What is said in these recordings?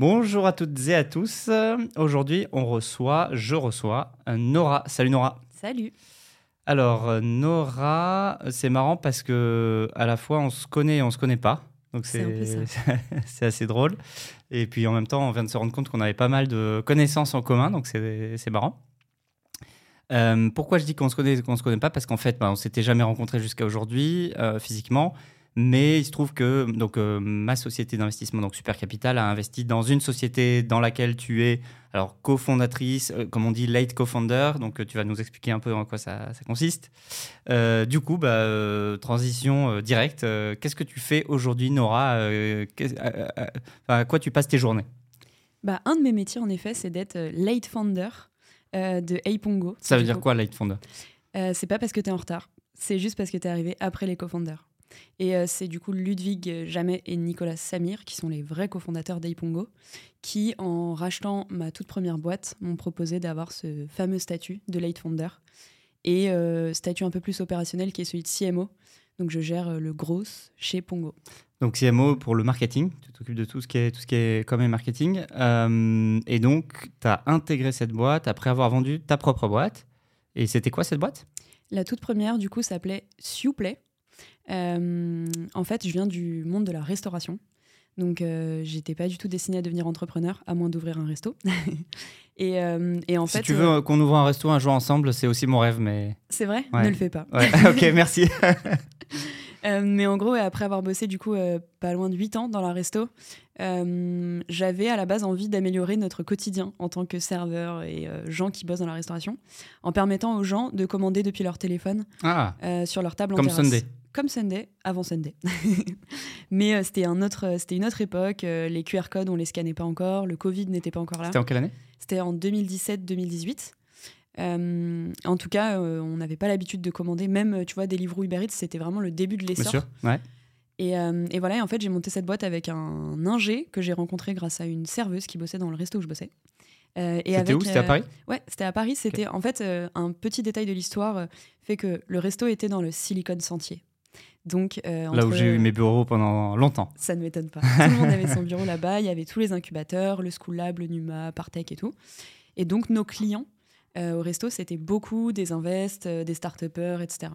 Bonjour à toutes et à tous. Aujourd'hui, on reçoit, je reçois euh, Nora. Salut Nora. Salut. Alors euh, Nora, c'est marrant parce que à la fois on se connaît et on se connaît pas. Donc C'est assez drôle. Et puis en même temps, on vient de se rendre compte qu'on avait pas mal de connaissances en commun, donc c'est marrant. Euh, pourquoi je dis qu'on se connaît qu'on se connaît pas? Parce qu'en fait, bah, on s'était jamais rencontrés jusqu'à aujourd'hui euh, physiquement. Mais il se trouve que donc, euh, ma société d'investissement, donc Super Capital, a investi dans une société dans laquelle tu es alors cofondatrice, euh, comme on dit, late co-founder. Donc euh, tu vas nous expliquer un peu en quoi ça, ça consiste. Du coup, bah, transition directe. Qu'est-ce que tu fais aujourd'hui, Nora À quoi tu passes tes journées? Bah, un de mes métiers, en effet, c'est d'être late founder de Aipongo. Ça veut dire quoi, late founder? C'est pas parce que tu es en retard, c'est juste parce que tu es arrivé après les cofondateurs. Et euh, c'est du coup Ludwig Jamet et Nicolas Samir, qui sont les vrais cofondateurs d'Aipongo, qui, en rachetant ma toute première boîte, m'ont proposé d'avoir ce fameux statut de late founder et euh, statut un peu plus opérationnel qui est celui de CMO. Donc je gère euh, le gros chez Pongo. Donc CMO pour le marketing, tu t'occupes de tout ce qui est, tout ce qui est com et marketing. Euh, et donc, tu as intégré cette boîte après avoir vendu ta propre boîte. Et c'était quoi cette boîte? La toute première, du coup, s'appelait Siouplay. Euh, en fait, je viens du monde de la restauration. Donc, euh, j'étais pas du tout destinée à devenir entrepreneur, à moins d'ouvrir un resto. et, euh, et en Si fait, tu euh, veux qu'on ouvre un resto un jour ensemble, c'est aussi mon rêve, mais... c'est vrai, Ouais. ne le fais pas. Ouais, ok, merci. Mais en gros, après avoir bossé du coup pas loin de 8 ans dans la resto, j'avais à la base envie d'améliorer notre quotidien en tant que serveur et gens qui bossent dans la restauration, en permettant aux gens de commander depuis leur téléphone Ah, sur leur table en comme terrasse. Sunday. Comme Sunday, avant Sunday. Mais euh, c'était un autre, c'était une autre époque. euh, les QR codes, on les scannait pas encore. Le Covid n'était pas encore là. C'était en quelle année? C'était en 2017-2018. Euh, en tout cas, euh, on n'avait pas l'habitude de commander. Même, euh, tu vois, des livres Uber Eats, c'était vraiment le début de Bien l'essor. sûr. Ouais. Et, euh, et voilà, et en fait, j'ai monté cette boîte avec un ingé que j'ai rencontré grâce à une serveuse qui bossait dans le resto où je bossais. Euh, C'était où? C'était à euh, Paris? Ouais, c'était à Paris. C'était en fait euh, un petit détail de l'histoire euh, fait que le resto était dans le Silicon Sentier. Donc euh, Là où j'ai eu mes bureaux pendant longtemps. ça ne m'étonne pas. Tout le monde avait son bureau là-bas. Il y avait tous les incubateurs, le School Lab, le Numa, Partech et tout. Et donc nos clients euh, au resto, c'était beaucoup des invests, euh, des start-upers, etc.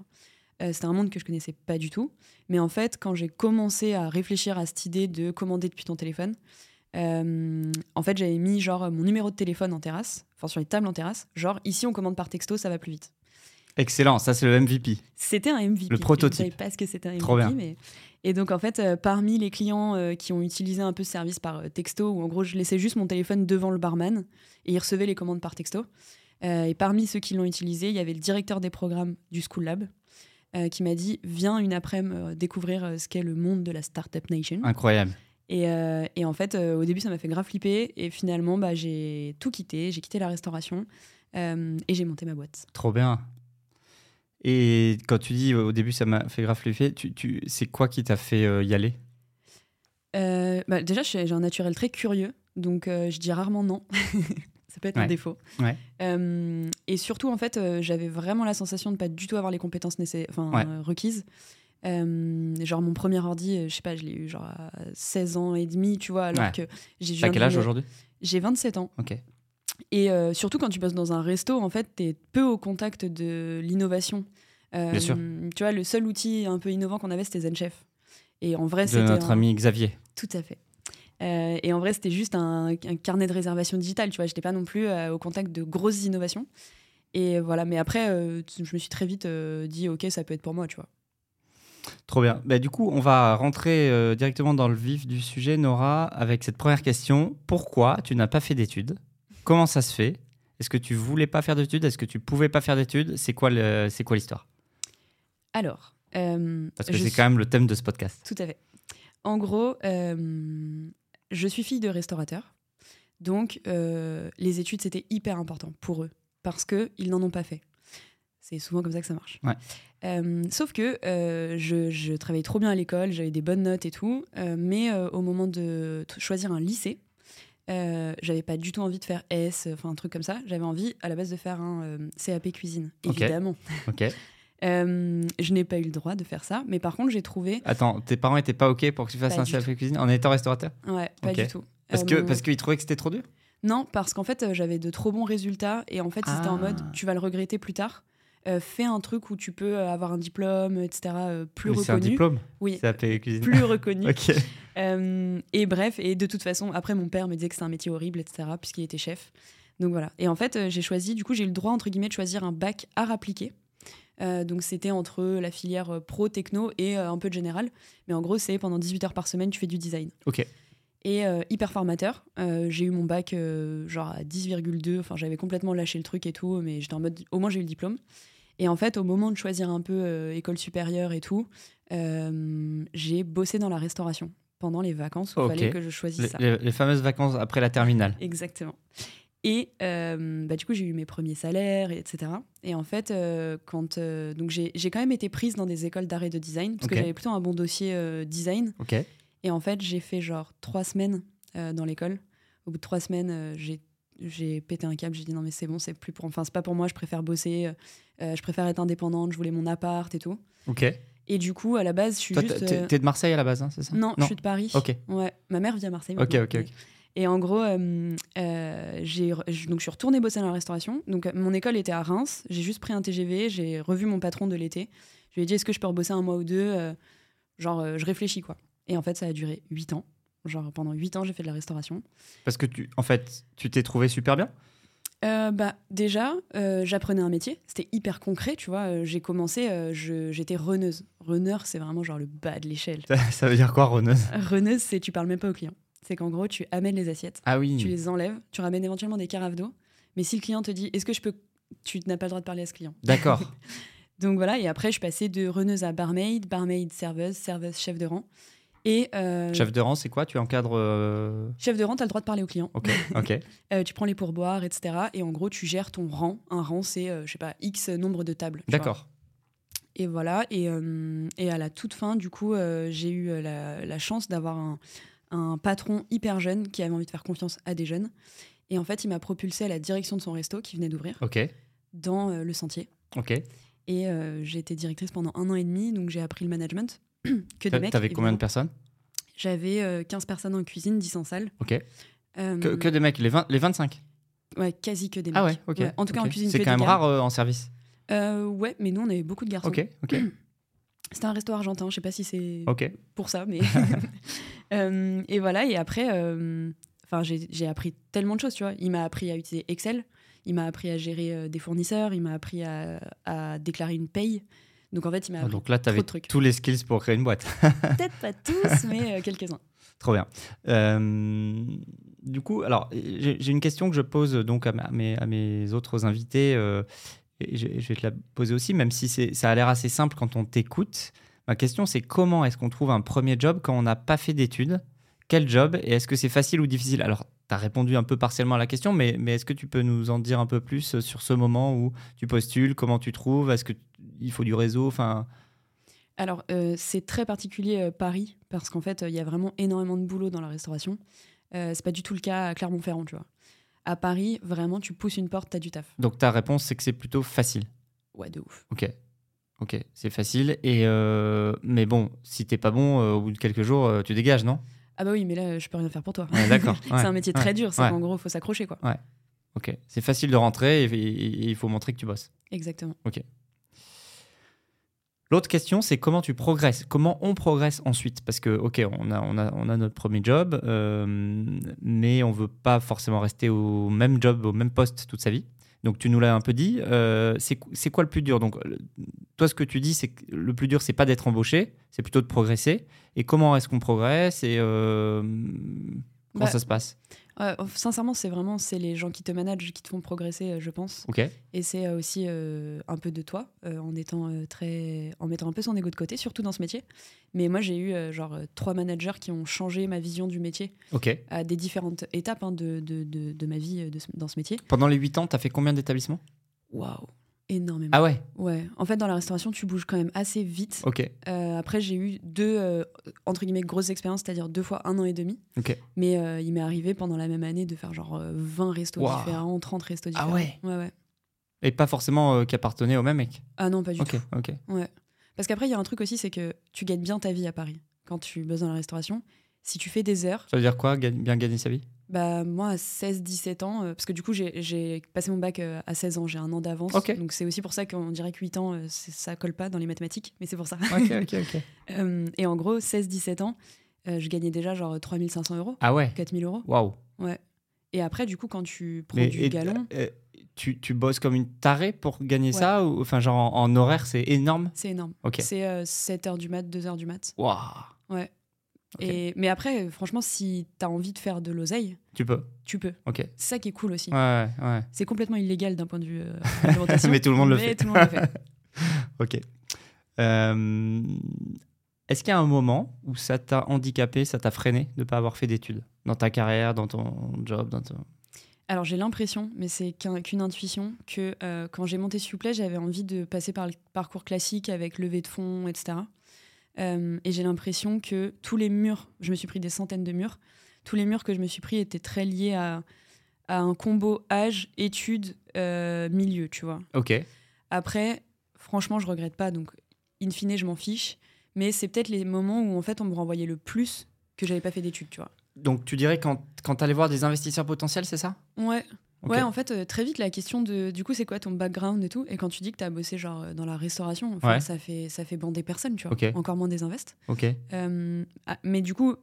Euh, c'était un monde que je connaissais pas du tout. Mais en fait, quand j'ai commencé à réfléchir à cette idée de commander depuis ton téléphone, euh, en fait, j'avais mis genre mon numéro de téléphone en terrasse, enfin sur les tables en terrasse. Genre ici, on commande par texto, ça va plus vite. Excellent, ça c'est le MVP. C'était un MVP. Le prototype. Je ne savais pas ce que c'était un MVP. Trop bien. Mais... Et donc, en fait, euh, parmi les clients euh, qui ont utilisé un peu ce service par euh, texto, où en gros, je laissais juste mon téléphone devant le barman et il recevait les commandes par texto. Et parmi ceux qui l'ont utilisé, il y avait le directeur des programmes du School Lab qui m'a dit Viens une après-midi découvrir ce qu'est le monde de la Startup Nation. Incroyable. Et, euh, et en fait, euh, au début, ça m'a fait grave flipper. Et finalement, bah, j'ai tout quitté. J'ai quitté la restauration euh, et j'ai monté ma boîte. Trop bien. Et quand tu dis au début ça m'a fait grave flipper, tu, tu, c'est quoi qui t'a fait euh, y aller? Euh, bah, déjà, j'ai un naturel très curieux, donc euh, je dis rarement non. Ça peut être Ouais. un défaut. Ouais. Et surtout, en fait, j'avais vraiment la sensation de pas du tout avoir les compétences Ouais. requises. Genre mon premier ordi, je sais pas, je l'ai eu genre à 16 ans et demi, tu vois, alors que j'ai T'as quel âge aujourd'hui? J'ai 27 ans. Ok. Et euh, surtout quand tu bosses dans un resto, en fait, t'es peu au contact de l'innovation. Euh, Bien sûr. Tu vois, le seul outil un peu innovant qu'on avait, c'était ZenChef. Et en vrai, c'était notre un- ami Xavier. tout à fait. Euh, et en vrai, c'était juste un, un carnet de réservation digitale, tu vois. J'étais pas non plus au contact de grosses innovations. Et voilà, mais après, je me suis très vite dit, ok, ça peut être pour moi, tu vois. Trop bien. Bah, du coup, on va rentrer euh, directement dans le vif du sujet, Nora, avec cette première question. Pourquoi tu n'as pas fait d'études? Comment ça se fait? Est-ce que tu voulais pas faire d'études? Est-ce que tu pouvais pas faire d'études? C'est quoi le- c'est quoi l'histoire? Alors, euh, Parce que c'est suis- quand même le thème de ce podcast. Tout à fait. En gros, euh, je suis fille de restaurateur. Donc, euh, les études, c'était hyper important pour eux. Parce qu'ils n'en ont pas fait. C'est souvent comme ça que ça marche. Ouais. Euh, sauf que euh, je, je travaillais trop bien à l'école, j'avais des bonnes notes et tout. euh, mais au moment de choisir un lycée, euh, j'avais pas du tout envie de faire S, enfin un truc comme ça. J'avais envie à la base de faire un euh, CAP cuisine, évidemment. Ok. Euh, je n'ai pas eu le droit de faire ça, mais par contre j'ai trouvé Attends, tes parents étaient pas ok pour que tu fasses Pas un CAP cuisine en étant restaurateur? Ouais, pas du tout. Parce que parce qu'ils trouvaient que c'était trop dur? Non, parce qu'en fait, j'avais de trop bons résultats et en fait, c'était en Ah. mode tu vas le regretter plus tard. Euh, fais un truc où tu peux euh, avoir un diplôme, etc., euh, plus Oui, C'est un reconnu. diplôme Oui, Ça cuisine. plus reconnu. Euh, et bref, et de toute façon, après, mon père me disait que c'était un métier horrible, etc., puisqu'il était chef. Donc voilà. Et en fait, j'ai choisi, du coup, j'ai eu le droit, entre guillemets, de choisir un bac art appliqué. Donc c'était entre la filière pro, techno et un peu de général. Mais en gros, c'est pendant 18 heures par semaine, tu fais du design. Ok. Et euh, hyper formateur. Euh, j'ai eu mon bac euh, genre à 10,2. Enfin, j'avais complètement lâché le truc et tout, mais j'étais en mode, au moins j'ai eu le diplôme. Et en fait, au moment de choisir un peu euh, école supérieure et tout, euh, j'ai bossé dans la restauration pendant les vacances où il fallait que je choisisse Les, ça. les- les fameuses vacances après la terminale. Exactement. Et euh, bah, du coup, j'ai eu mes premiers salaires, et etc. Et en fait, euh, quand euh, donc j'ai j'ai quand même été prise dans des écoles d'art et de design parce que j'avais plutôt un bon dossier design. Ok. Et en fait, j'ai fait genre trois semaines dans l'école. Au bout de trois semaines, j'ai j'ai pété un câble. J'ai dit non mais c'est bon, c'est plus pour, enfin c'est pas pour moi. Je préfère bosser. euh, je préfère être indépendante. Je voulais mon appart et tout. Ok. Et du coup, à la base, je suis Toi, juste. t'es euh, t'es de Marseille à la base, hein, c'est ça? Non, je suis de Paris. Ok. Ouais, ma mère vit à Marseille. Ok, maintenant, ok, ok. Et en gros, euh, euh, j'ai je- donc je suis retournée bosser dans la restauration. Donc mon école était à Reims. J'ai juste pris un TGV. J'ai revu mon patron de l'été. Je lui ai dit est-ce que je peux rebosser un mois ou deux? Genre, je réfléchis quoi. Et en fait, ça a duré huit ans. Genre pendant huit ans, j'ai fait de la restauration. Parce que tu, en fait, tu t'es trouvé super bien? Euh, bah déjà, euh, j'apprenais un métier. C'était hyper concret, tu vois. Euh, j'ai commencé, j'étais reneuse. Runner, c'est vraiment genre le bas de l'échelle. Ça veut dire quoi, Roneuse Reneuse, c'est tu parles même pas au client. C'est qu'en gros, tu amènes les assiettes. Ah oui. tu les enlèves, tu ramènes éventuellement des carafes d'eau. Mais si le client te dit est-ce que je peux. Tu n'as pas le droit de parler à ce client? D'accord. Donc voilà, et après, je suis passée de reneuse à barmaid, barmaid serveuse, serveuse chef de rang. Et euh, Chef de rang, c'est quoi? Tu encadres. euh, chef de rang, tu as le droit de parler au client. Ok. Ok. Euh, tu prends les pourboires, etc. Et en gros, tu gères ton rang. Un rang, c'est, je sais pas, X nombre de tables. D'accord. Et voilà, et, et à la toute fin, du coup, j'ai eu la, la chance d'avoir un, un patron hyper jeune qui avait envie de faire confiance à des jeunes. Et en fait, il m'a propulsé à la direction de son resto qui venait d'ouvrir. Ok. dans euh, le sentier. Ok. Et euh, j'ai été directrice pendant un an et demi, donc j'ai appris le management. que des mecs. T'avais combien de personnes? J'avais euh, 15 personnes en cuisine, 10 en salle. Ok. Euh, Que, que des mecs, les, 20, les 25 Ouais, quasi que des mecs. Ah ouais, ok. en tout cas, en cuisine, C'est quand même rare euh, en service. Euh, ouais, mais nous, on avait beaucoup de garçons. Ok, ok, C'était un resto argentin, je sais pas si c'est ok. pour ça, mais. Euh, et voilà, et après, euh, enfin, j'ai j'ai appris tellement de choses, tu vois. Il m'a appris à utiliser Excel, il m'a appris à gérer euh, des fournisseurs, il m'a appris à, à déclarer une paye. Donc en fait, il m'a Ah, appris donc là, tu avais tous les skills pour créer une boîte. Peut-être pas tous, mais euh, quelques-uns. Trop bien. Euh, du coup, alors, j'ai une question que je pose donc à, ma- à mes, à mes autres invités. euh, et je, je vais te la poser aussi, même si ça a l'air assez simple quand on t'écoute. Ma question, c'est comment est-ce qu'on trouve un premier job quand on n'a pas fait d'études? Quel job? Et est-ce que c'est facile ou difficile? Alors, tu as répondu un peu partiellement à la question, mais, mais est-ce que tu peux nous en dire un peu plus sur ce moment où tu postules? Comment tu trouves? Est-ce qu'il faut du réseau enfin, Alors, euh, c'est très particulier euh, Paris, parce qu'en fait, euh, il y a vraiment énormément de boulot dans la restauration. Euh, c'est pas du tout le cas à Clermont-Ferrand, tu vois. À Paris, vraiment, tu pousses une porte, t'as du taf. Donc, ta réponse, c'est que c'est plutôt facile. Ouais, de ouf. Ok. Ok, c'est facile. Et mais bon, si t'es pas bon, au bout de quelques jours, tu dégages, non? Ah bah oui, mais là, je peux rien faire pour toi. Ouais, D'accord. c'est ouais, un métier ouais, très dur, c'est ouais. qu'en gros, faut s'accrocher, quoi. Ok, c'est facile de rentrer et il faut montrer que tu bosses. Exactement. L'autre question, c'est comment tu progresses Comment on progresse ensuite? Parce que, ok, on a, on a, on a notre premier job, euh, mais on veut pas forcément rester au même job, au même poste toute sa vie. Donc, tu nous l'as un peu dit. euh, c'est quoi le plus dur? Donc, toi, ce que tu dis, c'est que le plus dur, c'est pas d'être embauché, c'est plutôt de progresser. Et comment est-ce qu'on progresse? Et euh, comment Bah, ça se passe? Ouais, sincèrement, c'est vraiment c'est les gens qui te managent qui te font progresser, euh, je pense. Ok. Et c'est euh, aussi euh, un peu de toi, euh, en étant très, en mettant un peu son ego de côté, surtout dans ce métier. Mais moi, j'ai eu genre trois managers qui ont changé ma vision du métier Ok. à des différentes étapes hein, de, de, de, de ma vie ce- dans ce métier. Pendant les 8 ans, tu as fait combien d'établissements? Waouh, énormément. Ah ouais Ouais. En fait, dans la restauration, tu bouges quand même assez vite. Ok. Euh, après, j'ai eu deux euh, entre guillemets grosses expériences, c'est-à-dire deux fois un an et demi. Ok. Mais euh, il m'est arrivé pendant la même année de faire genre euh, 20 restos différents, 30 restos Ah différents. ouais Ouais, ouais. Et pas forcément qui appartenait au même mec? Ah non, pas du Ok, tout. ok. Ouais. Parce qu'après, il y a un truc aussi, c'est que tu gagnes bien ta vie à Paris quand tu bosses dans la restauration. si tu fais des heures, Ça veut dire quoi, gagne- bien gagner sa vie? Bah, moi, à 16-17 ans, euh, parce que du coup, j'ai- passé mon bac euh, à 16 ans, j'ai un an d'avance. Ok. Donc, c'est aussi pour ça qu'on dirait que 8 ans, euh, ça colle pas dans les mathématiques, mais c'est pour ça. Ok, ok, ok. Euh, et en gros, 16-17 ans, euh, je gagnais déjà genre 3500 euros, Ah ouais 4000 euros. Waouh. Et après, du coup, quand tu prends Mais du et- galon, euh, tu, tu bosses comme une tarée pour gagner Ouais. ça ou, Enfin, genre en, en horaire, c'est énorme? C'est énorme. C'est euh, 7h du mat, 2h du mat. Waouh. Ouais. Et, mais après, franchement, si t'as envie de faire de l'oseille, Tu peux. tu peux. Ok. C'est ça qui est cool aussi. Ouais, ouais. C'est complètement illégal d'un point de vue euh, Mais tout le monde le fait. tout le monde le fait. Ok. Euh, Est-ce qu'il y a un moment où ça t'a handicapé, ça t'a freiné de ne pas avoir fait d'études? Dans ta carrière, dans ton job, dans ton... Alors j'ai l'impression, mais c'est qu'un- qu'une intuition, que euh, quand j'ai monté Supplé, j'avais envie de passer par le parcours classique avec levée de fonds, etc. Euh, et j'ai l'impression que tous les murs, je me suis pris des centaines de murs, tous les murs que je me suis pris étaient très liés à, à un combo âge, études, euh, milieu, tu vois. Ok. Après, franchement, je regrette pas, donc in fine, je m'en fiche. Mais c'est peut-être les moments où en fait on me renvoyait le plus que j'avais pas fait d'études, tu vois. Donc tu dirais quand, quand tu allais voir des investisseurs potentiels, c'est ça? Ouais, Ouais, en fait, euh, très vite, la question de du coup, c'est quoi ton background et tout? Et quand tu dis que tu as bossé genre euh, dans la restauration, enfin, Ouais. ça, fait, ça fait bander personne, tu vois. Encore moins des invests. Ok. Euh, ah, mais du coup,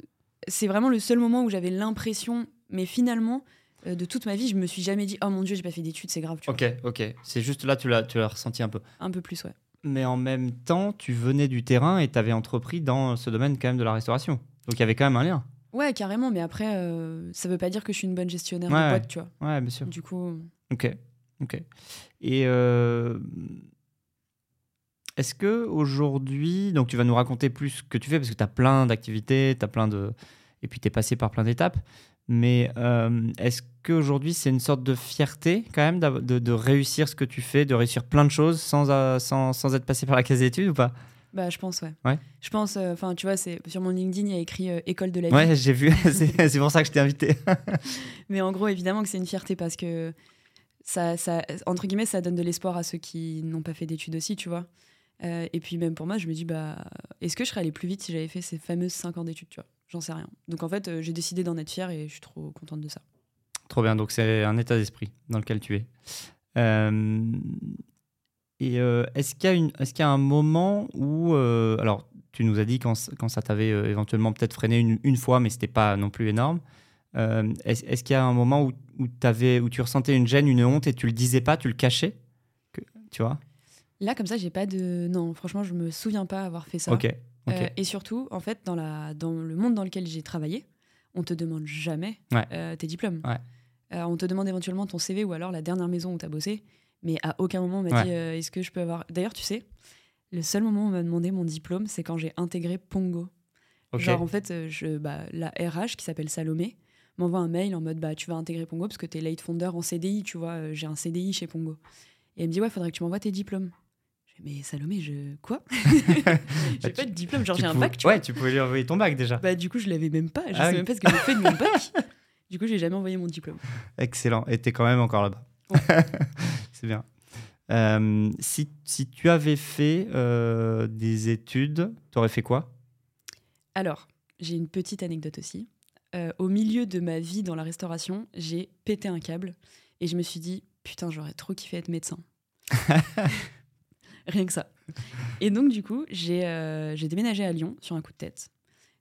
c'est vraiment le seul moment où j'avais l'impression, mais finalement, euh, de toute ma vie, je me suis jamais dit, oh mon dieu, j'ai pas fait d'études, c'est grave, tu vois. Ok, ok. C'est juste là, tu l'as, tu l'as ressenti un peu. Un peu plus, ouais. Mais en même temps, tu venais du terrain et tu avais entrepris dans ce domaine quand même de la restauration. Donc il y avait quand même un lien. Ouais, carrément, mais après, euh, ça veut pas dire que je suis une bonne gestionnaire Ouais. de boîte, tu vois. Ouais, bien sûr. Du coup, Ok, ok. Et euh, est-ce que aujourd'hui, donc tu vas nous raconter plus ce que tu fais parce que tu as plein d'activités, tu as plein de et puis tu es passé par plein d'étapes. Mais euh, est-ce qu'aujourd'hui c'est une sorte de fierté quand même de, de réussir ce que tu fais, de réussir plein de choses sans, euh, sans, sans être passé par la case d'études ou pas? Bah, je pense, ouais. Ouais. Je pense, euh, enfin, tu vois, c'est sur mon LinkedIn, il y a écrit euh, école de la vie. Ouais, j'ai vu, c'est pour ça que je t'ai invité. Mais en gros, évidemment que c'est une fierté parce que ça, ça, entre guillemets, ça donne de l'espoir à ceux qui n'ont pas fait d'études aussi, tu vois. Euh, et puis même pour moi, je me dis, bah, est-ce que je serais allée plus vite si j'avais fait ces fameuses 5 ans d'études, tu vois? J'en sais rien. Donc en fait, j'ai décidé d'en être fière et je suis trop contente de ça. Trop bien, donc c'est un état d'esprit dans lequel tu es. Euh, et euh, est-ce qu'il y, a y un moment où... euh, alors, tu nous as dit quand, ça t'avait euh, éventuellement peut-être freiné une, une fois, mais c'était pas non plus énorme. Est-ce, qu'il y a un moment où, où, t'avais- où tu ressentais une gêne, une honte et tu le disais pas, tu le cachais que, Tu vois? Là, comme ça, j'ai pas de. Non, franchement, je me souviens pas avoir fait ça. Ok. Euh, et surtout, en fait, dans, la, dans le monde dans lequel j'ai travaillé, on te demande jamais Ouais. euh, tes diplômes. Ouais. Euh, on te demande éventuellement ton CV ou alors la dernière maison où tu as bossé. Mais à aucun moment, on m'a Ouais. dit euh, est-ce que je peux avoir. D'ailleurs, tu sais, le seul moment où on m'a demandé mon diplôme, c'est quand j'ai intégré Pongo. Genre, en fait, euh, je, bah, la RH qui s'appelle Salomé m'envoie un mail en mode bah, tu vas intégrer Pongo parce que tu es late founder en CDI, tu vois. euh, J'ai un CDI chez Pongo. Et elle me dit ouais, faudrait que tu m'envoies tes diplômes. Mais Salomé, je. Quoi? J'ai Bah, pas tu- de diplôme, genre j'ai un bac, tu Ouais, vois. tu pouvais lui envoyer ton bac déjà. Bah, du coup, je l'avais même pas. Je Ah sais oui. même pas ce que j'ai fait de mon bac. Du coup, j'ai jamais envoyé mon diplôme. Excellent. Et t'es quand même encore là-bas. c'est bien. Euh, si, si tu avais fait euh, des études, tu aurais fait quoi? Alors, j'ai une petite anecdote aussi. Euh, au milieu de ma vie dans la restauration, j'ai pété un câble et je me suis dit putain, j'aurais trop kiffé être médecin. Rien que ça. Et donc, du coup, j'ai déménagé à Lyon sur un coup de tête.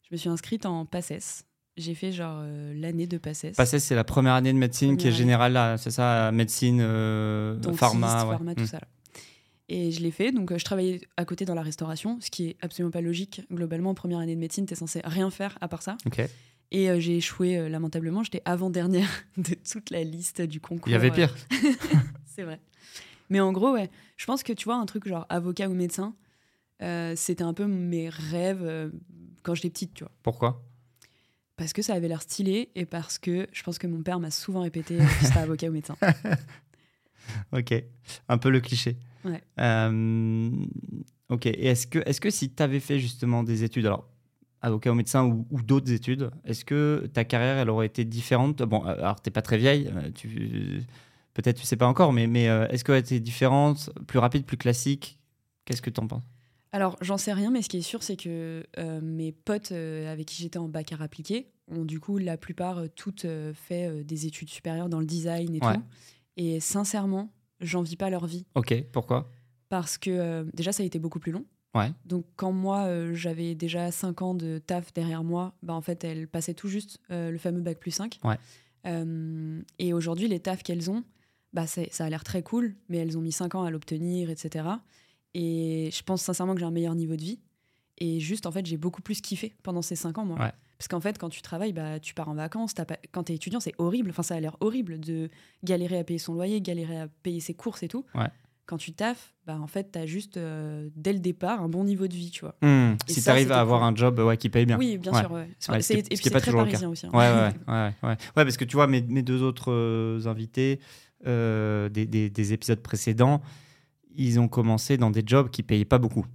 Je me suis inscrite en PACES. J'ai fait genre euh, l'année de PACES. Passé, c'est la première année de médecine qui est générale là, c'est ça, médecine, euh, dentiste, pharma. ouais. pharma, tout Mm. ça. là. Et je l'ai fait, donc euh, je travaillais à côté dans la restauration, ce qui est absolument pas logique. Globalement, en première année de médecine, t'es censé rien faire à part ça. Et j'ai échoué lamentablement. J'étais avant-dernière de toute la liste du concours. Il y avait pire. c'est vrai. Mais en gros, ouais, je pense que tu vois, un truc genre avocat ou médecin, c'était un peu mes rêves quand j'étais petite, tu vois. Pourquoi? Parce que ça avait l'air stylé et parce que je pense que mon père m'a souvent répété que c'était avocat ou médecin. Ok. Un peu le cliché. Ouais. Euh, ok. Et est-ce que, est que si tu avais fait justement des études, alors avocat ou médecin ou, ou d'autres études, est-ce que ta carrière elle aurait été différente? Bon, euh, alors t'es pas très vieille, euh, tu, peut-être tu sais pas encore, mais, mais est-ce qu'elle aurait été différente, plus rapide, plus classique? Qu'est-ce que tu en penses? Alors, j'en sais rien, mais ce qui est sûr, c'est que euh, mes potes euh, avec qui j'étais en bac à appliqué ont du coup, la plupart, euh, toutes fait des études supérieures dans le design et Ouais. tout. Et sincèrement, j'envie pas leur vie Ok, pourquoi? Parce que déjà, ça a été beaucoup plus long. Ouais. Donc, quand moi, j'avais déjà 5 ans de taf derrière moi, bah, en fait, elles passaient tout juste le fameux bac plus 5. Ouais. Et aujourd'hui, les tafs qu'elles ont, bah, ça a l'air très cool, mais elles ont mis 5 ans à l'obtenir, etc. Et je pense sincèrement que j'ai un meilleur niveau de vie. Et juste, en fait, j'ai beaucoup plus kiffé pendant ces 5 ans, moi. Ouais. Parce qu'en fait, quand tu travailles, bah, tu pars en vacances. t'as pas... Quand tu es étudiant, c'est horrible. Enfin, ça a l'air horrible de galérer à payer son loyer, galérer à payer ses courses et tout. Ouais. Quand tu taffes, bah, en fait, tu as juste, euh, dès le départ, un bon niveau de vie, tu vois. Et Si tu ça, arrives c'était à avoir cool. un job ouais, qui paye bien. Oui, bien Ouais. sûr. ouais. C'est- ce qui et ce puis c'est pas très parisien aussi. hein. Ouais, ouais, ouais, ouais. Ouais, parce que tu vois, mes, mes deux autres euh, invités euh, des, des- des épisodes précédents, ils ont commencé dans des jobs qui payaient pas beaucoup.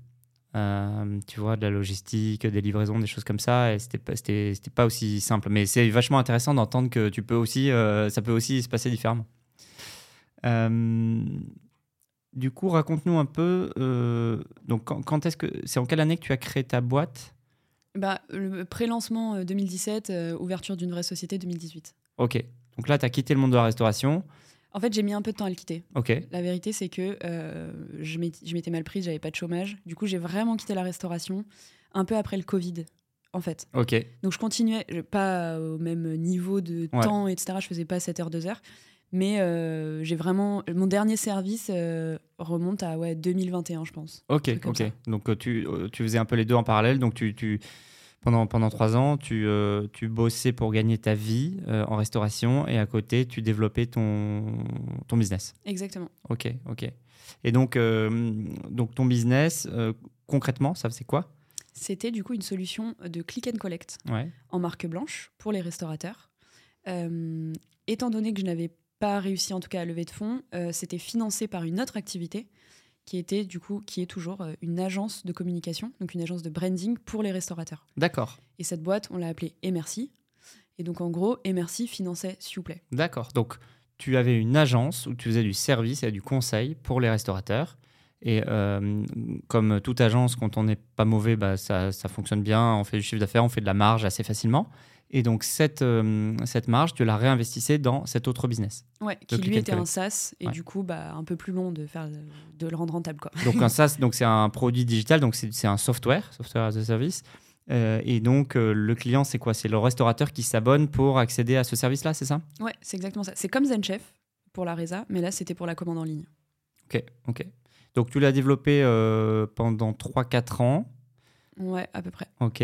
Euh, tu vois, de la logistique, des livraisons, des choses comme ça, et c'était pas, c'était, c'était pas aussi simple. Mais c'est vachement intéressant d'entendre que tu peux aussi, euh, ça peut aussi se passer différemment. Euh, du coup, raconte-nous un peu. donc, quand, quand est-ce que c'est en quelle année que tu as créé ta boîte? Bah, le pré-lancement euh, 2017, euh, ouverture d'une vraie société 2018. Ok. Donc là, tu as quitté le monde de la restauration. En fait, j'ai mis un peu de temps à le quitter. La vérité, c'est que euh, je m'étais mal prise, j'avais pas de chômage. Du coup, j'ai vraiment quitté la restauration un peu après le Covid, en fait. Ok. Donc, je continuais, je- pas au même niveau de Ouais. temps, etc. Je faisais pas 7 heures, 2 heures. Mais euh, j'ai vraiment. Mon dernier service euh, remonte à ouais, 2021, je pense. Ok, ok. ça. Donc tu, tu faisais un peu les deux en parallèle. Donc tu, tu pendant pendant trois ans, tu, euh, tu bossais pour gagner ta vie euh, en restauration et à côté tu développais ton ton business. Exactement. Ok, ok. Et donc euh, donc ton business concrètement, ça c'est quoi? C'était du coup une solution de click and collect Ouais. en marque blanche pour les restaurateurs. Étant donné que je n'avais pas réussi en tout cas à lever de fonds, c'était financé par une autre activité qui était du coup, qui est toujours euh, une agence de communication, donc une agence de branding pour les restaurateurs. D'accord, Et cette boîte, on l'a appelée Emercy. Et donc en gros, Emercy finançait s'il vous plaît. d'accord. Donc tu avais une agence où tu faisais du service et du conseil pour les restaurateurs. Et euh, comme toute agence, quand on n'est pas mauvais, bah, ça, ça fonctionne bien, on fait du chiffre d'affaires, on fait de la marge assez facilement. Et donc cette, euh, cette marge, tu la réinvestissais dans cet autre business. Ouais, qui lui était un. SaaS et Ouais. du coup bah, un peu plus long de faire de le rendre rentable quoi. Donc un SaaS, c'est un produit digital, donc c'est c'est un software, software as a service. Euh, et donc euh, le client, c'est quoi? C'est le restaurateur qui s'abonne pour accéder à ce service-là, c'est ça? Ouais, c'est exactement ça. C'est comme ZenChef pour la Reza, mais là c'était pour la commande en ligne. Ok, ok. Donc tu l'as développé pendant 3-4 ans. Ouais, à peu près. Ok.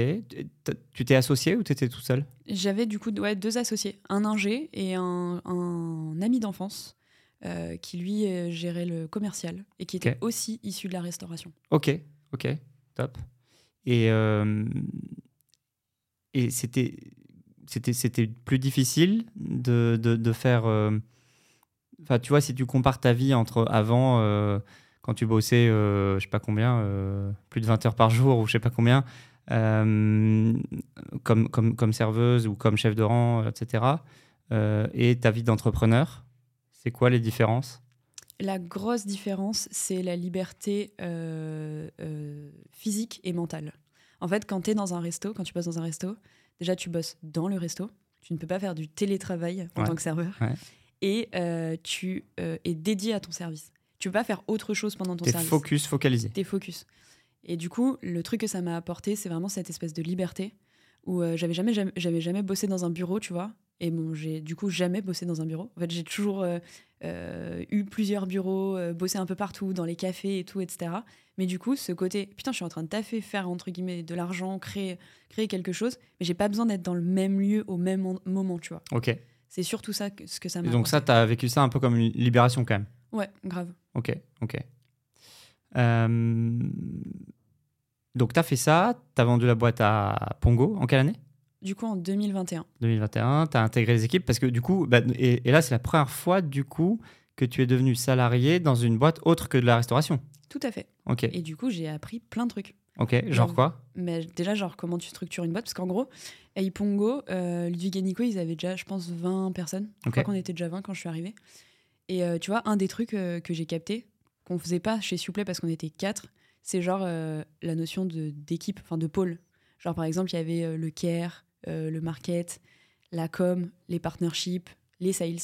Tu t'es associé ou tu étais tout seul? J'avais du coup ouais, deux associés, un ingé et un, un ami d'enfance euh, qui lui euh, gérait le commercial et qui était aussi issu de la restauration. Ok, ok, top. Et, euh, et c'était, c'était, c'était plus difficile de, de, de faire. euh, Enfin, tu vois, si tu compares ta vie entre avant, quand tu bossais, euh, je sais pas combien, euh, plus de 20 heures par jour ou je sais pas combien, euh, comme, comme, comme serveuse ou comme chef de rang, etc., et ta vie d'entrepreneur, c'est quoi les différences? La grosse différence, c'est la liberté euh, euh, physique et mentale. En fait, quand tu es dans un resto, quand tu bosses dans un resto, déjà tu bosses dans le resto. Tu ne peux pas faire du télétravail en Ouais. tant que serveur. Ouais. Et euh, tu es dédié à ton service. Tu peux pas faire autre chose pendant ton T'es service. focus, focalisé. T'es focus. Et du coup, le truc que ça m'a apporté, c'est vraiment cette espèce de liberté où euh, j'avais jamais, jamais, j'avais jamais bossé dans un bureau, tu vois. Et bon, j'ai du coup jamais bossé dans un bureau. En fait, j'ai toujours euh, euh, eu plusieurs bureaux, bossé un peu partout, dans les cafés et tout, etc. Mais du coup, ce côté, putain, je suis en train de taffer, faire entre guillemets de l'argent, créer, créer quelque chose, mais j'ai pas besoin d'être dans le même lieu au même en- moment, tu vois. Ok. C'est surtout ça que, ce que ça Et m'a. donc ça, tu as vécu ça un peu comme une libération quand même. Ouais, grave. Ok, ok. Euh, Donc tu as fait ça, tu as vendu la boîte à Pongo en quelle année? Du coup, en 2021. 2021, tu as intégré les équipes parce que du coup, bah, et, et là c'est la première fois du coup que tu es devenu salarié dans une boîte autre que de la restauration. Tout à fait. Ok, Et du coup, j'ai appris plein de trucs. Ok, genre quoi Mais déjà, genre, comment tu structures une boîte Parce qu'en gros, à Ipongo, euh, Ludwig et Nico, ils avaient déjà, je pense, 20 personnes. Je crois qu'on était déjà 20 quand je suis arrivée. Et euh, tu vois, un des trucs euh, que j'ai capté, qu'on faisait pas chez Supplé parce qu'on était 4, c'est genre euh, la notion de d'équipe, enfin de pôle. Genre par exemple, il y avait le care, le market, la com, les partnerships, les sales.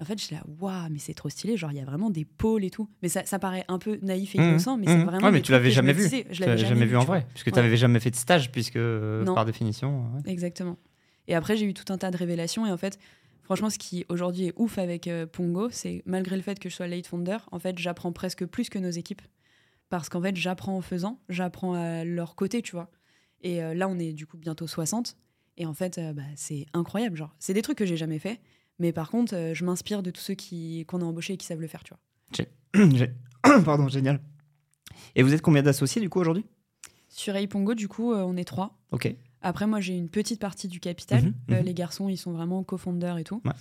En fait, je suis là, waouh, mais c'est trop stylé. Genre, il y a vraiment des pôles et tout. Mais ça, ça paraît un peu naïf et Mmh, innocent, mais c'est mmh. vraiment. Ouais, mais tu l'avais jamais vu. disais. Je l'avais jamais vu en vrai, puisque tu n'avais jamais fait de stage, puisque euh, Non. par définition. ouais. Exactement. Et après, j'ai eu tout un tas de révélations. Et en fait, franchement, ce qui aujourd'hui est ouf avec euh, Pongo, c'est malgré le fait que je sois late founder, en fait, j'apprends presque plus que nos équipes. Parce qu'en fait, j'apprends en faisant, j'apprends à leur côté, tu vois. Et euh, là, on est du coup bientôt 60. Et en fait, euh, bah, c'est incroyable. Genre, c'est des trucs que j'ai jamais fait. Mais par contre, euh, je m'inspire de tous ceux qui qu'on a embauchés et qui savent le faire, tu vois. Pardon, génial. Et vous êtes combien d'associés du coup aujourd'hui? Sur Pongo, du coup, euh, on est trois. Ok. Après, moi, j'ai une petite partie du capital. Mhm, Euh, mhm. les garçons, ils sont vraiment co-founders et tout. Ouais.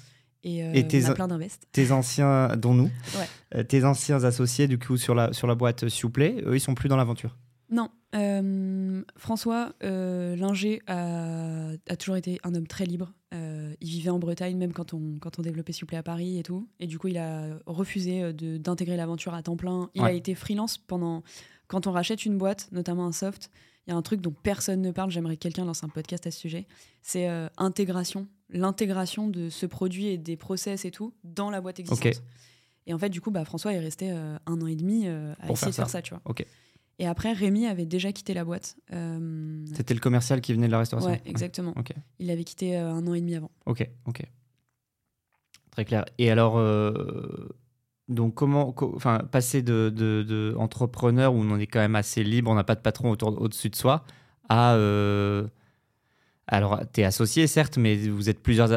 Et, euh, Et tes- on a plein d'invests. Tes anciens, dont nous, Ouais. tes anciens associés du coup sur la, sur la boîte s'il vous plaît, eux ils sont plus dans l'aventure? Non, euh, François euh, Linger a, a toujours été un homme très libre. Euh, il vivait en Bretagne, même quand on, quand on développait plaît à Paris et tout. Et du coup, il a refusé d'intégrer l'aventure à temps plein. Il Ouais. a été freelance pendant. Quand on rachète une boîte, notamment un soft, il y a un truc dont personne ne parle. J'aimerais que quelqu'un lance un podcast à ce sujet. C'est intégration, l'intégration de ce produit et des process et tout dans la boîte existante. Et en fait, du coup, bah, François est resté un an et demi à Pour essayer de faire faire ça, tu vois. Ok. Et après, Rémi avait déjà quitté la boîte. Euh, C'était le commercial qui venait de la restauration. Ouais, exactement. Il avait quitté euh, un an et demi avant. Ok, ok. Très clair. Et alors, euh, donc comment, co- enfin, passer de, de, de entrepreneur où on est quand même assez libre, on n'a pas de patron autour, au-dessus de soi, à alors, tu es associé, certes, mais vous êtes plusieurs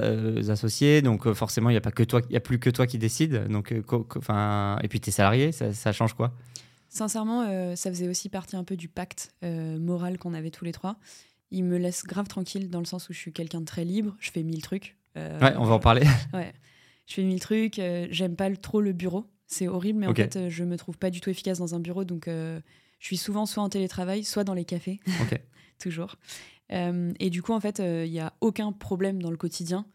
associés, donc forcément, il n'y a, pas que toi- il y a plus que toi qui décide. Donc, enfin, et puis, tu es salarié, ça, ça change quoi? Sincèrement, euh, ça faisait aussi partie un peu du pacte euh, moral qu'on avait tous les trois. Il me laisse grave tranquille dans le sens où je suis quelqu'un de très libre, je fais mille trucs. Euh, Ouais, on va en parler. Ouais. Je fais mille trucs, j'aime pas trop le bureau. C'est horrible, mais en fait, je me trouve pas du tout efficace dans un bureau, donc je suis souvent soit en télétravail, soit dans les cafés. Ok. Toujours. Et du coup, en fait, il n'y a aucun problème dans le quotidien.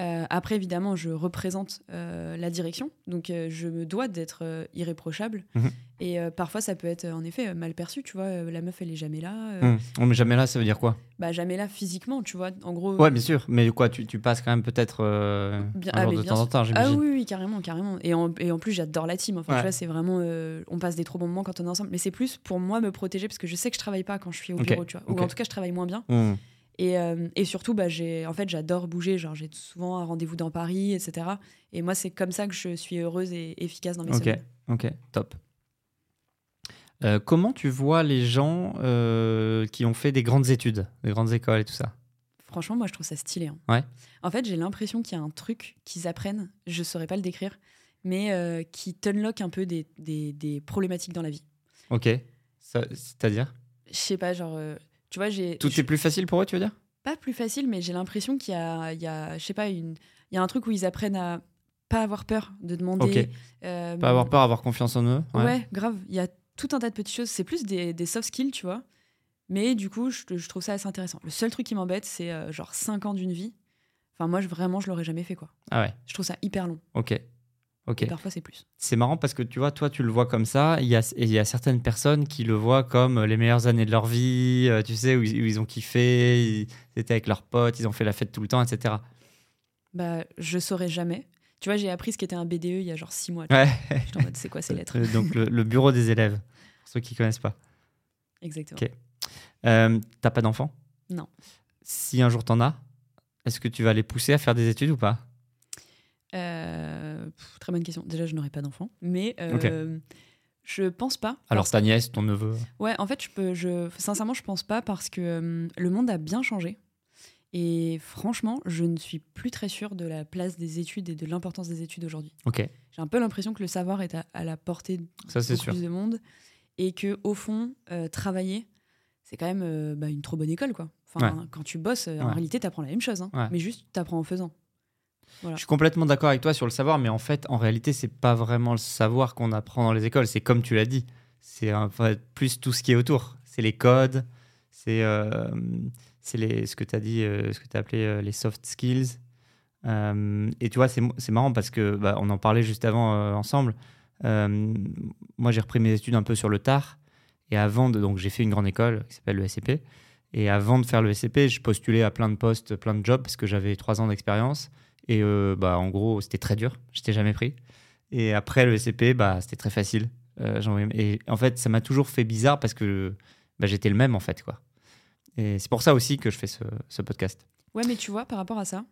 Euh, après, évidemment, je représente euh, la direction, donc euh, je me dois d'être irréprochable. Mhm. Et parfois, ça peut être en effet mal perçu, tu vois. la meuf, elle est jamais là. Hum. On met jamais là, ça veut dire quoi? Bah, jamais là physiquement, tu vois. En gros. Ouais, bien sûr. Mais quoi, tu, tu passes quand même peut-être Bien- ah, mais de bien temps en temps, Ah oui, oui, carrément, carrément. Et en, et en plus, j'adore la team. Enfin, Ouais. tu vois, c'est vraiment. on passe des trop bons moments quand on est ensemble. Mais c'est plus pour moi me protéger parce que je sais que je travaille pas quand je suis au bureau, tu vois. Ou en tout cas, je travaille moins bien. Hum. Et, euh, et surtout, bah, j'ai, en fait, j'adore bouger. Genre, j'ai souvent un rendez-vous dans Paris, etc. Et moi, c'est comme ça que je suis heureuse et efficace dans mes Ok. semaines. Ok, top. Euh, comment tu vois les gens euh, qui ont fait des grandes études, des grandes écoles et tout ça? Franchement, moi, je trouve ça stylé. hein. Ouais. En fait, j'ai l'impression qu'il y a un truc qu'ils apprennent, je saurais pas le décrire, mais euh, qui t'unlock un peu des, des, des problématiques dans la vie. Ok. C'est-à-dire? Je sais pas, genre, tu vois, j'ai. Tout je- est plus facile pour eux, tu veux dire? Pas plus facile, mais j'ai l'impression qu'il y a, il y a, je sais pas, une, il y a un truc où ils apprennent à pas avoir peur de demander. Euh, Pas avoir peur, avoir confiance en eux. Ouais. grave. Il y a tout un tas de petites choses. C'est plus des, des soft skills, tu vois. Mais du coup, je, je trouve ça assez intéressant. Le seul truc qui m'embête, c'est euh, genre 5 ans d'une vie. Enfin, moi, je, vraiment, je l'aurais jamais fait, quoi. Ah ouais, Je trouve ça hyper long. ok. Ok. Et parfois, c'est plus. C'est marrant parce que tu vois, toi, tu le vois comme ça. Il y a, et il y a certaines personnes qui le voient comme les meilleures années de leur vie, euh, tu sais, où, ils où ils ont kiffé, ils étaient avec leurs potes, ils ont fait la fête tout le temps, etc. Bah, je saurais jamais. Tu vois, j'ai appris ce qu'était un BDE il y a genre 6 mois. Ouais. J'étais en mode, c'est quoi ces lettres? Euh, Donc, le, le bureau des élèves, pour ceux qui connaissent pas. Exactement. Ok. Euh, T'as pas d'enfant? Non. Si un jour t'en as, est-ce que tu vas les pousser à faire des études ou pas? Euh, pff, très bonne question. Déjà, je n'aurai pas d'enfant. Mais euh, je pense pas. Alors ta nièce, ton neveu Ouais, en fait, je peux, je, sincèrement, je pense pas parce que euh, le monde a bien changé. Et franchement, je ne suis plus très sûre de la place des études et de l'importance des études aujourd'hui. Ok, J'ai un peu l'impression que le savoir est à, à la portée de ça sûr. plus de monde et que au fond, euh, travailler, c'est quand même euh, bah, une trop bonne école, quoi. Enfin, quand tu bosses, euh, en réalité, tu apprends la même chose, hein. Ouais. mais juste tu apprends en faisant. Je suis complètement d'accord avec toi sur le savoir, mais en fait, en réalité, c'est pas vraiment le savoir qu'on apprend dans les écoles. C'est comme tu l'as dit, c'est en fait plus tout ce qui est autour. C'est les codes, c'est euh, les ce que tu as dit, euh, ce que tu appelé euh, les soft skills. Euh, et tu vois, c'est marrant parce que bah, on en parlait juste avant ensemble. Moi, j'ai repris mes études un peu sur le tard. Et avant de. Donc, j'ai fait une grande école qui s'appelle le SCP. Et avant de faire le SCP, je postulais à plein de postes, plein de jobs, parce que j'avais trois ans d'expérience. Et euh, bah, en gros, c'était très dur. J'étais jamais pris. Et après le SCP, bah, c'était très facile. Euh, et en fait, ça m'a toujours fait bizarre parce que bah, j'étais le même, en fait. Quoi. Et c'est pour ça aussi que je fais ce, ce podcast. Ouais, mais tu vois, par rapport à ça,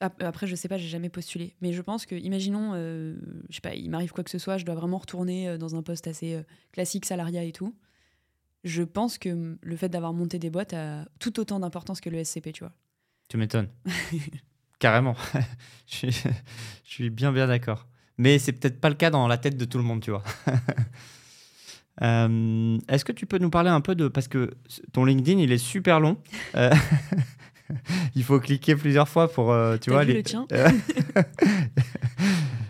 après, je sais pas, j'ai jamais postulé. Mais je pense que, imaginons, euh, je sais pas, il m'arrive quoi que ce soit, je dois vraiment retourner euh, dans un poste assez euh, classique, salariat et tout. Je pense que le fait d'avoir monté des boîtes a tout autant d'importance que le SCP, tu vois. Tu m'étonnes. Carrément. je, suis, bien, bien d'accord. Mais c'est peut-être pas le cas dans la tête de tout le monde, tu vois. Est-ce que tu peux nous parler un peu de. Parce que ton LinkedIn, il est super long. il faut cliquer plusieurs fois pour, euh, tu vois, les... le tien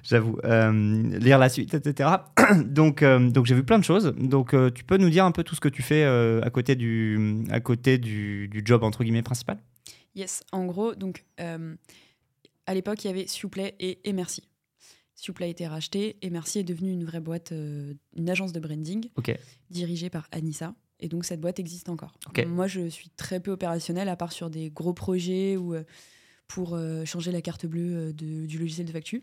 J'avoue, euh, lire la suite, etc. donc, euh, donc j'ai vu plein de choses. Donc, tu peux nous dire un peu tout ce que tu fais à côté du, à côté du, du, job entre guillemets principal? Yes, en gros, donc à l'époque il y avait S'il et, et Merci. A été racheté et Merci est devenu une vraie boîte, une agence de branding dirigée par Anissa. Et donc cette boîte existe encore. Moi, je suis très peu opérationnelle, à part sur des gros projets ou euh, pour euh, changer la carte bleue euh, du logiciel de facture.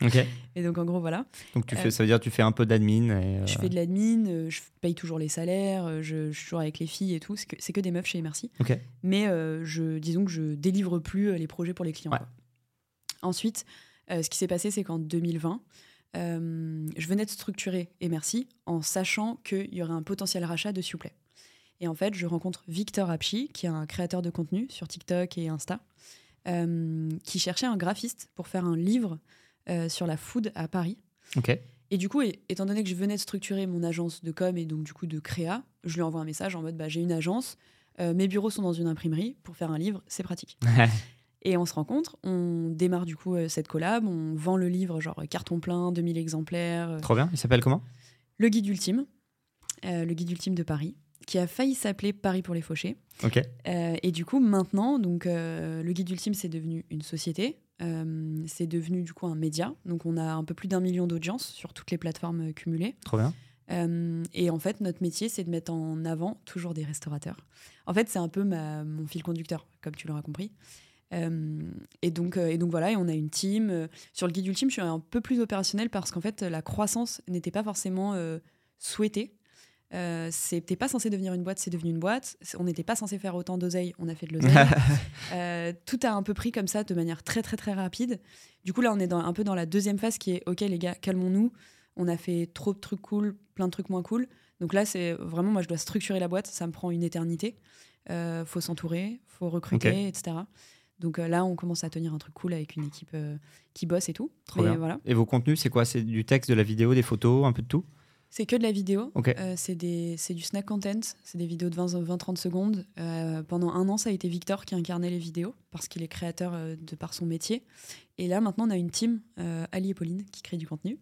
et donc en gros, voilà. Donc tu fais, ça veut dire que tu fais un peu d'admin Je fais de l'admin, je paye toujours les salaires, je, suis toujours avec les filles et tout. C'est que, que, des meufs chez Merci. Mais je, disons que je délivre plus les projets pour les clients. Ensuite, ce qui s'est passé, c'est qu'en 2020, euh, je venais de structurer et merci en sachant qu'il y aurait un potentiel rachat de s'il Et en fait, je rencontre Victor Apchi, qui est un créateur de contenu sur TikTok et Insta, euh, qui cherchait un graphiste pour faire un livre euh, sur la food à Paris. Et du coup, étant donné que je venais de structurer mon agence de com et donc du coup de créa, je lui envoie un message en mode bah, j'ai une agence, mes bureaux sont dans une imprimerie, pour faire un livre, c'est pratique. Et on se rencontre, on démarre du coup euh, cette collab, on vend le livre genre carton plein, 2000 exemplaires. Euh. Trop bien, il s'appelle comment? Le guide ultime, euh, le guide ultime de Paris, qui a failli s'appeler Paris pour les fauchés. Ok. et du coup maintenant, donc le guide ultime c'est devenu une société, c'est devenu du coup un média, donc on a un peu plus d'un million d'audience sur toutes les plateformes cumulées. Trop bien. et en fait, notre métier, c'est de mettre en avant toujours des restaurateurs. En fait, c'est un peu ma, mon fil conducteur, comme tu l'auras compris. Euh, et, donc, euh, et donc voilà, et on a une team. Euh, sur le guide ultime, je suis un peu plus opérationnelle parce qu'en fait, la croissance n'était pas forcément souhaitée. Euh, c'était pas censé devenir une boîte, c'est devenu une boîte. On n'était pas censé faire autant d'oseille, on a fait de l'oseille. tout a un peu pris comme ça de manière très très très rapide. Du coup là, on est dans, un peu dans la deuxième phase qui est ok les gars, calmons-nous. On a fait trop de trucs cool, plein de trucs moins cool. Donc là, c'est vraiment moi je dois structurer la boîte, ça me prend une éternité. faut s'entourer, faut recruter, etc. Donc euh, là, on commence à tenir un truc cool avec une équipe euh, qui bosse et tout. Voilà. Et vos contenus, c'est quoi? C'est du texte, de la vidéo, des photos, un peu de tout? C'est que de la vidéo. Euh, c'est du snack content. C'est des vidéos de 20-30 secondes. pendant un an, ça a été Victor qui incarnait les vidéos parce qu'il est créateur de par son métier. Et là, maintenant, on a une team, Ali et Pauline, qui crée du contenu.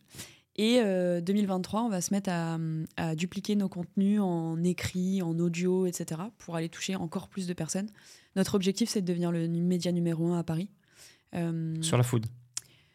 Et 2023, on va se mettre à, à, dupliquer nos contenus en écrit, en audio, etc. pour aller toucher encore plus de personnes. Notre objectif, c'est de devenir le média numéro un à Paris. Euh, sur la food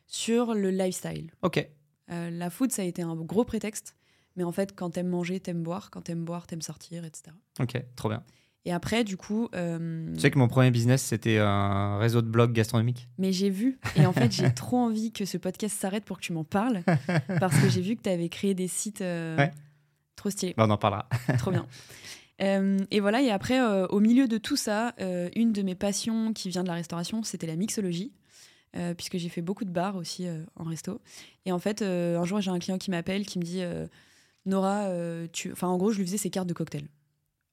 Sur le lifestyle. Ok. Euh, la food, ça a été un gros prétexte. Mais en fait, quand t'aimes manger, t'aimes boire. Quand t'aimes boire, t'aimes sortir, etc. Ok, trop bien. Et après, du coup. Euh, tu sais que mon premier business, c'était un réseau de blogs gastronomiques Mais j'ai vu. Et en fait, j'ai trop envie que ce podcast s'arrête pour que tu m'en parles. parce que j'ai vu que tu avais créé des sites. Ouais. Trop stylés. Bah, on en parlera. trop bien. Euh, et voilà, et après, euh, au milieu de tout ça, euh, une de mes passions qui vient de la restauration, c'était la mixologie, puisque j'ai fait beaucoup de bars aussi en resto. Et en fait, un jour, j'ai un client qui m'appelle, qui me dit Nora, tu... enfin, en gros, je lui faisais ses cartes de cocktail.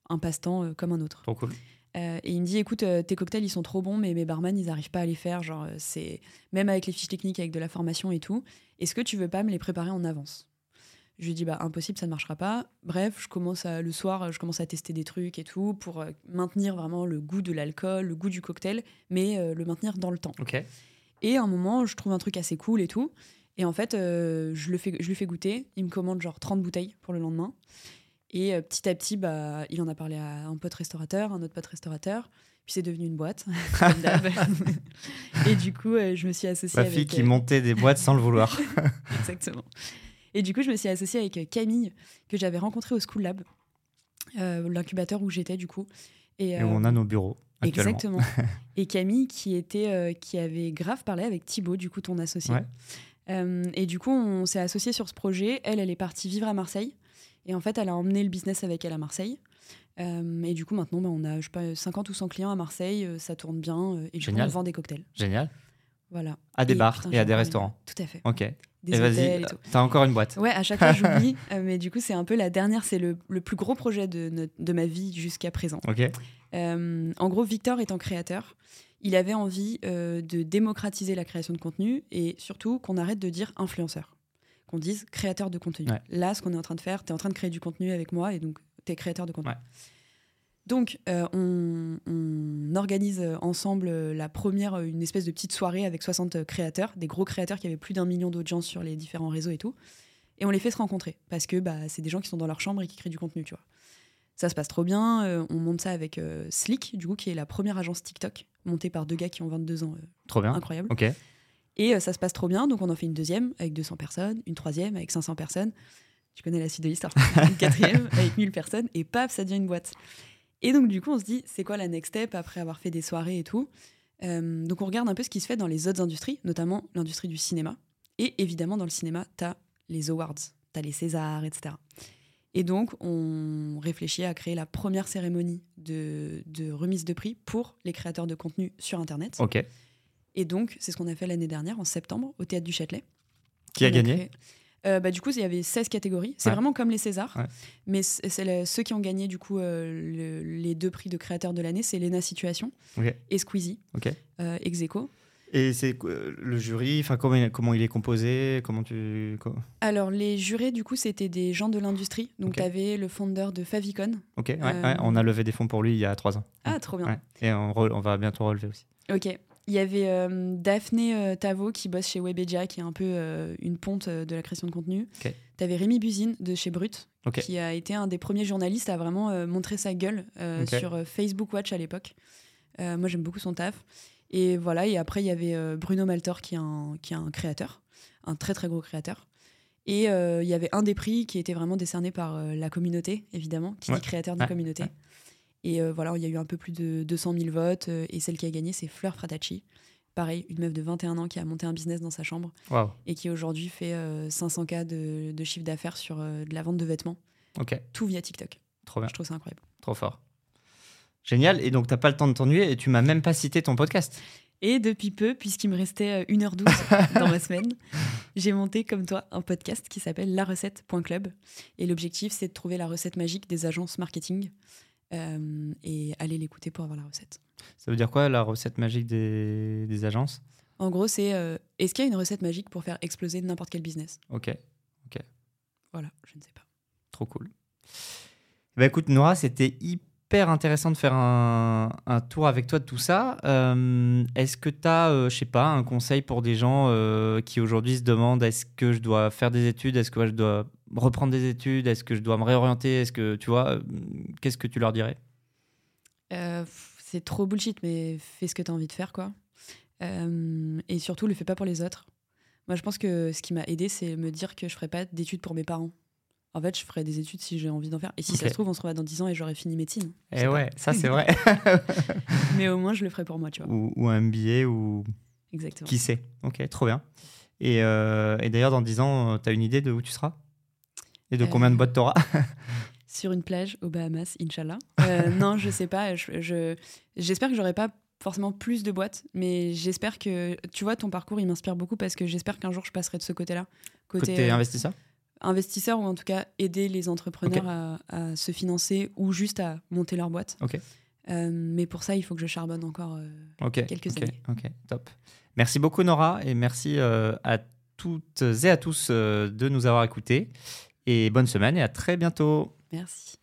Un passe-temps comme un autre. Trop cool. et il me dit écoute, tes cocktails, ils sont trop bons, mais mes barman, ils n'arrivent pas à les faire. Genre, c'est même avec les fiches techniques, avec de la formation et tout. Est-ce que tu veux pas me les préparer en avance? Je lui dis bah impossible, ça ne marchera pas. Bref, je commence à, le soir, je commence à tester des trucs et tout pour euh, maintenir vraiment le goût de l'alcool, le goût du cocktail, mais euh, le maintenir dans le temps. Et à un moment, je trouve un truc assez cool et tout. Et en fait, euh, je, le fais, je lui fais goûter. Il me commande genre 30 bouteilles pour le lendemain. Et petit à petit, bah, il en a parlé à un pote restaurateur, un autre pote restaurateur. Puis c'est devenu une boîte, et du coup, je me suis associée Ma fille qui montait des boîtes sans le vouloir. Exactement. Et du coup, je me suis associée avec Camille, que j'avais rencontrée au School Lab. euh, l'incubateur où j'étais du coup. Et, Et où euh, on a nos bureaux. Exactement. et Camille qui était euh, qui avait grave parlé avec Thibaut, du coup ton associé. Ouais. Euh, et du coup, on s'est associé sur ce projet. Elle, elle est partie vivre à Marseille. Et en fait, elle a emmené le business avec elle à Marseille. Euh, et du coup, maintenant, bah, on a je sais pas, 50 ou 100 clients à Marseille. euh, ça tourne bien. euh, et du Génial. coup, on vend des cocktails. Génial. Voilà. À des Et bars putain, et à des restaurants. Tout à fait. Ok. Des et vas-y, t'as encore une boîte. Ouais, à chaque fois, j'oublie. mais du coup, c'est un peu la dernière. C'est le, le plus gros projet de, de ma vie jusqu'à présent. Ok. En gros, Victor étant créateur, il avait envie euh, de démocratiser la création de contenu et surtout qu'on arrête de dire influenceur, qu'on dise créateur de contenu. Ouais. Là, ce qu'on est en train de faire, tu es en train de créer du contenu avec moi et donc tu es créateur de contenu. Ouais. Donc, euh, on, on organise euh, ensemble la première, une espèce de petite soirée avec 60 créateurs, des gros créateurs qui avaient plus d'un million d'audience sur les différents réseaux et tout. Et on les fait se rencontrer parce que bah, c'est des gens qui sont dans leur chambre et qui créent du contenu, tu vois. Ça se passe trop bien. euh, on monte ça avec euh, Slick, du coup, qui est la première agence TikTok, montée par deux gars qui ont 22 ans, euh, Trop bien. incroyable. Ok. Et euh, ça se passe trop bien, donc on en fait une deuxième avec 200 personnes, une troisième avec 500 personnes. Tu connais la suite de l'histoire. une quatrième avec 1000 personnes, et paf, ça devient une boîte. Et donc, du coup, on se dit, c'est quoi la next step après avoir fait des soirées et tout? Euh, Donc, on regarde un peu ce qui se fait dans les autres industries, notamment l'industrie du cinéma. Et évidemment, dans le cinéma, tu as les awards, tu as les Césars, etc. Et donc, on réfléchit à créer la première cérémonie de, de remise de prix pour les créateurs de contenu sur Internet. Ok. Et donc, c'est ce qu'on a fait l'année dernière, en septembre, au Théâtre du Châtelet. Qui a gagné créé- Euh, bah, Du coup, il y avait 16 catégories. C'est Ouais. vraiment comme les Césars. Ouais. Mais c- c'est le- ceux qui ont gagné du coup euh, le- les deux prix de créateur de l'année, c'est Lena Situation Ok. et Squeezie, Ok. euh, ex aequo. Et c'est le jury, enfin comment, il- comment il est composé, comment tu. Alors, les jurés, du coup, c'était des gens de l'industrie. Donc, Ok. tu avais le fondeur de Favicon. Ok. Ouais, Euh, ouais, on a levé des fonds pour lui il y a trois ans. Ah, trop bien. Ouais. Et on, va bientôt relever aussi. Ok. Il y avait euh, Daphné euh, Tavo qui bosse chez Webedia, qui est un peu euh, une ponte de la création de contenu. Ok. Tu avais Rémi Buzine de chez Brut, qui a été un des premiers journalistes à vraiment montrer sa gueule sur Facebook Watch à l'époque. Moi, j'aime beaucoup son taf. Et voilà, et après, il y avait euh, Bruno Maltor, qui est, un, qui est un créateur, un très très gros créateur. Et euh, il y avait un des prix qui était vraiment décerné par euh, la communauté, évidemment, qui Ouais. dit créateur de communauté. Ouais. Et euh, voilà, il y a eu un peu plus de 200 000 votes. euh, et celle qui a gagné, c'est Fleur Fratacci. Pareil, une meuf de 21 ans qui a monté un business dans sa chambre et qui aujourd'hui fait euh, 500K de, de chiffre d'affaires sur de la vente de vêtements, tout via TikTok. Trop bien. Je trouve ça incroyable. Trop fort. Génial. Et donc t'as pas le temps de t'ennuyer et tu m'as même pas cité ton podcast. Et depuis peu, puisqu'il me restait euh, 1h12 dans ma semaine, j'ai monté comme toi un podcast qui s'appelle La Recette.club. Et l'objectif, c'est de trouver la recette magique des agences marketing euh, et aller l'écouter pour avoir la recette. Ça veut dire quoi la recette magique des, des agences? En gros, c'est euh, est-ce qu'il y a une recette magique pour faire exploser n'importe quel business? Ok. Voilà, je ne sais pas. Trop cool. Bah écoute, Nora, c'était hyper intéressant de faire un, tour avec toi de tout ça. Euh, est-ce que tu as, je sais pas, un conseil pour des gens euh, qui aujourd'hui se demandent est-ce que je dois faire des études Est-ce que je dois reprendre des études Est-ce que je dois me réorienter Est-ce que, tu vois, euh, qu'est-ce que tu leur dirais? Euh, c'est trop bullshit, mais fais ce que tu as envie de faire, quoi. Euh, et surtout, le fais pas pour les autres. Moi, je pense que ce qui m'a aidé, c'est me dire que je ferai pas d'études pour mes parents. En fait, je ferai des études si j'ai envie d'en faire. Et si ça se trouve, on se revoit dans 10 ans et j'aurai fini médecine. Je Eh pas. ouais, ça c'est vrai. Mais au moins, je le ferai pour moi, tu vois. ou, ou un MBA ou Exactement. qui sait. Ok, trop bien. Et, euh, et d'ailleurs, dans 10 ans, tu as une idée de où tu seras? Et de combien de Euh, boîtes tu auras Sur une plage aux Bahamas, Inch'Allah. Euh, non, je sais pas. Je, je- j'espère que j'aurai pas forcément plus de boîtes, mais j'espère que, tu vois, ton parcours, il m'inspire beaucoup parce que j'espère qu'un jour, je passerai de ce côté-là. Côté, Côté euh, investisseur? Investisseur ou en tout cas aider les entrepreneurs à, à se financer ou juste à monter leur boîte. Euh, mais pour ça, il faut que je charbonne encore. euh, quelques années. Ok, top. Merci beaucoup Nora et merci euh, à toutes et à tous de nous avoir écoutés. Et bonne semaine et à très bientôt. Merci.